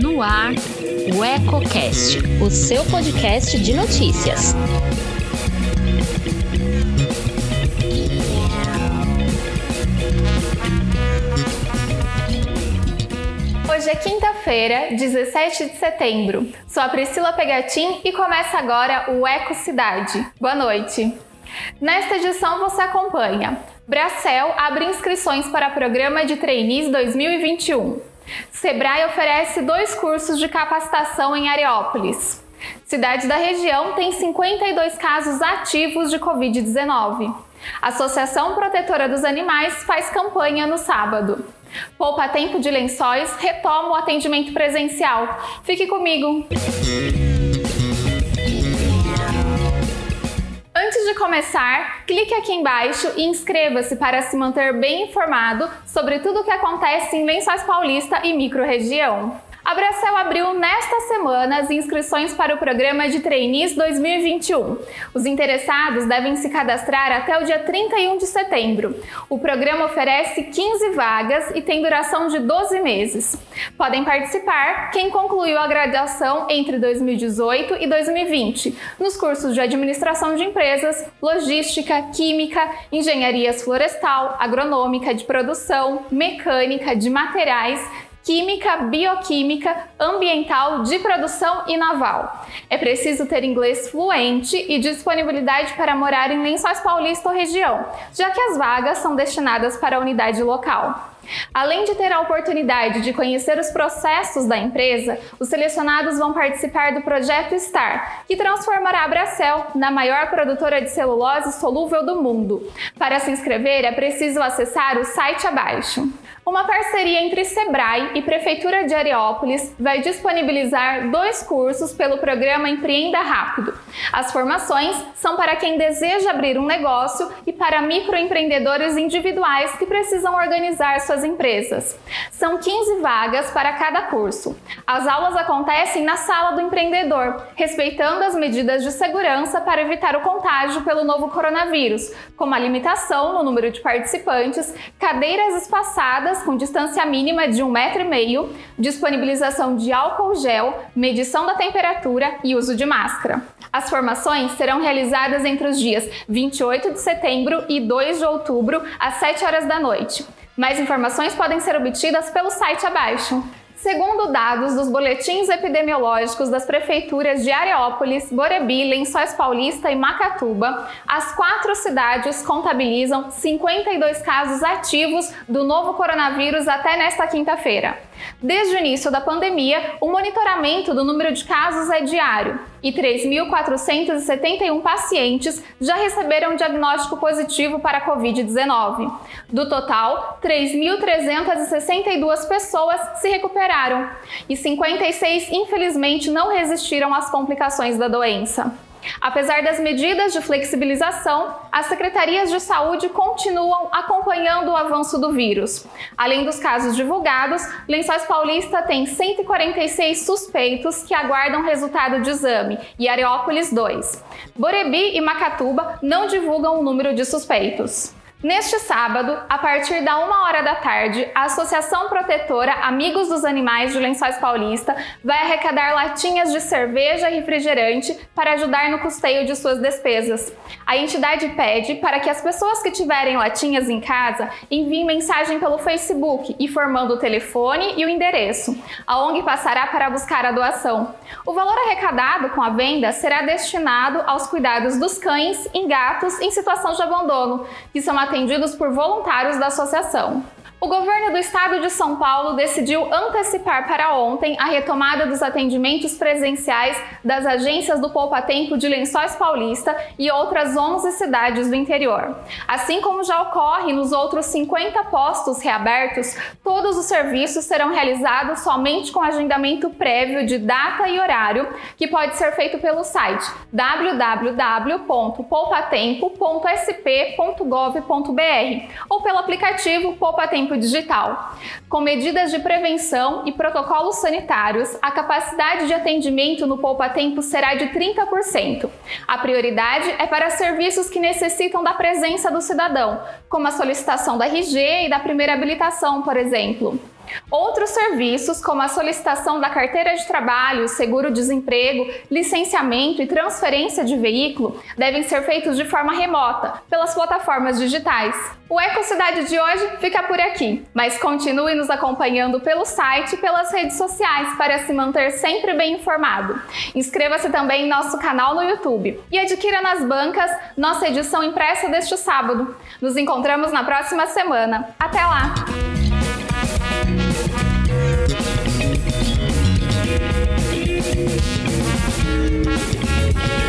No ar, o EcoCast, o seu podcast de notícias. Hoje é quinta-feira, 17 de setembro. Sou a Priscila Pegatin e começa agora o Eco Cidade. Boa noite. Nesta edição você acompanha. Bracel abre inscrições para programa de trainees 2021. Sebrae oferece dois cursos de capacitação em Areópolis. Cidades da região têm 52 casos ativos de Covid-19. Associação Protetora dos Animais faz campanha no sábado. Poupa Tempo de Lençóis retoma o atendimento presencial. Fique comigo! Começar, clique aqui embaixo e inscreva-se para se manter bem informado sobre tudo o que acontece em Lençóis Paulista e microrregião. A Bracel abriu nesta semana as inscrições para o programa de Trainees 2021. Os interessados devem se cadastrar até o dia 31 de setembro. O programa oferece 15 vagas e tem duração de 12 meses. Podem participar quem concluiu a graduação entre 2018 e 2020 nos cursos de Administração de Empresas, Logística, Química, Engenharias Florestal, Agronômica de Produção, Mecânica de Materiais, química, bioquímica, ambiental, de produção e naval. É preciso ter inglês fluente e disponibilidade para morar em Lençóis Paulista ou região, já que as vagas são destinadas para a unidade local. Além de ter a oportunidade de conhecer os processos da empresa, os selecionados vão participar do projeto STAR, que transformará a Bracel na maior produtora de celulose solúvel do mundo. Para se inscrever, é preciso acessar o site abaixo. Uma parceria entre Sebrae e Prefeitura de Areópolis vai disponibilizar dois cursos pelo programa Empreenda Rápido. As formações são para quem deseja abrir um negócio e para microempreendedores individuais que precisam organizar suas empresas. São 15 vagas para cada curso. As aulas acontecem na sala do empreendedor, respeitando as medidas de segurança para evitar o contágio pelo novo coronavírus, como a limitação no número de participantes, cadeiras espaçadas com distância mínima de um metro e meio, disponibilização de álcool gel, medição da temperatura e uso de máscara. As formações serão realizadas entre os dias 28 de setembro e 2 de outubro, às 7 horas da noite. Mais informações podem ser obtidas pelo site abaixo. Segundo dados dos boletins epidemiológicos das prefeituras de Areópolis, Borebi, Lençóis Paulista e Macatuba, as quatro cidades contabilizam 52 casos ativos do novo coronavírus até nesta quinta-feira. Desde o início da pandemia, o monitoramento do número de casos é diário e 3.471 pacientes já receberam diagnóstico positivo para a Covid-19. Do total, 3.362 pessoas se recuperaram e 56, infelizmente, não resistiram às complicações da doença. Apesar das medidas de flexibilização, as secretarias de saúde continuam acompanhando o avanço do vírus. Além dos casos divulgados, Lençóis Paulista tem 146 suspeitos que aguardam resultado de exame e Areópolis 2. Borebi e Macatuba não divulgam o número de suspeitos. Neste sábado, a partir da uma hora da tarde, a Associação Protetora Amigos dos Animais de Lençóis Paulista vai arrecadar latinhas de cerveja e refrigerante para ajudar no custeio de suas despesas. A entidade pede para que as pessoas que tiverem latinhas em casa enviem mensagem pelo Facebook, informando o telefone e o endereço. A ONG passará para buscar a doação. O valor arrecadado com a venda será destinado aos cuidados dos cães e gatos em situação de abandono, que são atendidos por voluntários da associação. O governo do estado de São Paulo decidiu antecipar para ontem a retomada dos atendimentos presenciais das agências do Poupa Tempo de Lençóis Paulista e outras 11 cidades do interior. Assim como já ocorre nos outros 50 postos reabertos, todos os serviços serão realizados somente com agendamento prévio de data e horário, que pode ser feito pelo site www.poupatempo.sp.gov.br ou pelo aplicativo Poupa Tempo tempo digital. Com medidas de prevenção e protocolos sanitários, a capacidade de atendimento no Poupa Tempo será de 30%. A prioridade é para serviços que necessitam da presença do cidadão, como a solicitação da RG e da primeira habilitação, por exemplo. Outros serviços, como a solicitação da carteira de trabalho, seguro-desemprego, licenciamento e transferência de veículo, devem ser feitos de forma remota, pelas plataformas digitais. O Ecocidade de hoje fica por aqui, mas continue nos acompanhando pelo site e pelas redes sociais para se manter sempre bem informado. Inscreva-se também em nosso canal no YouTube e adquira nas bancas nossa edição impressa deste sábado. Nos encontramos na próxima semana. Até lá! Thank you.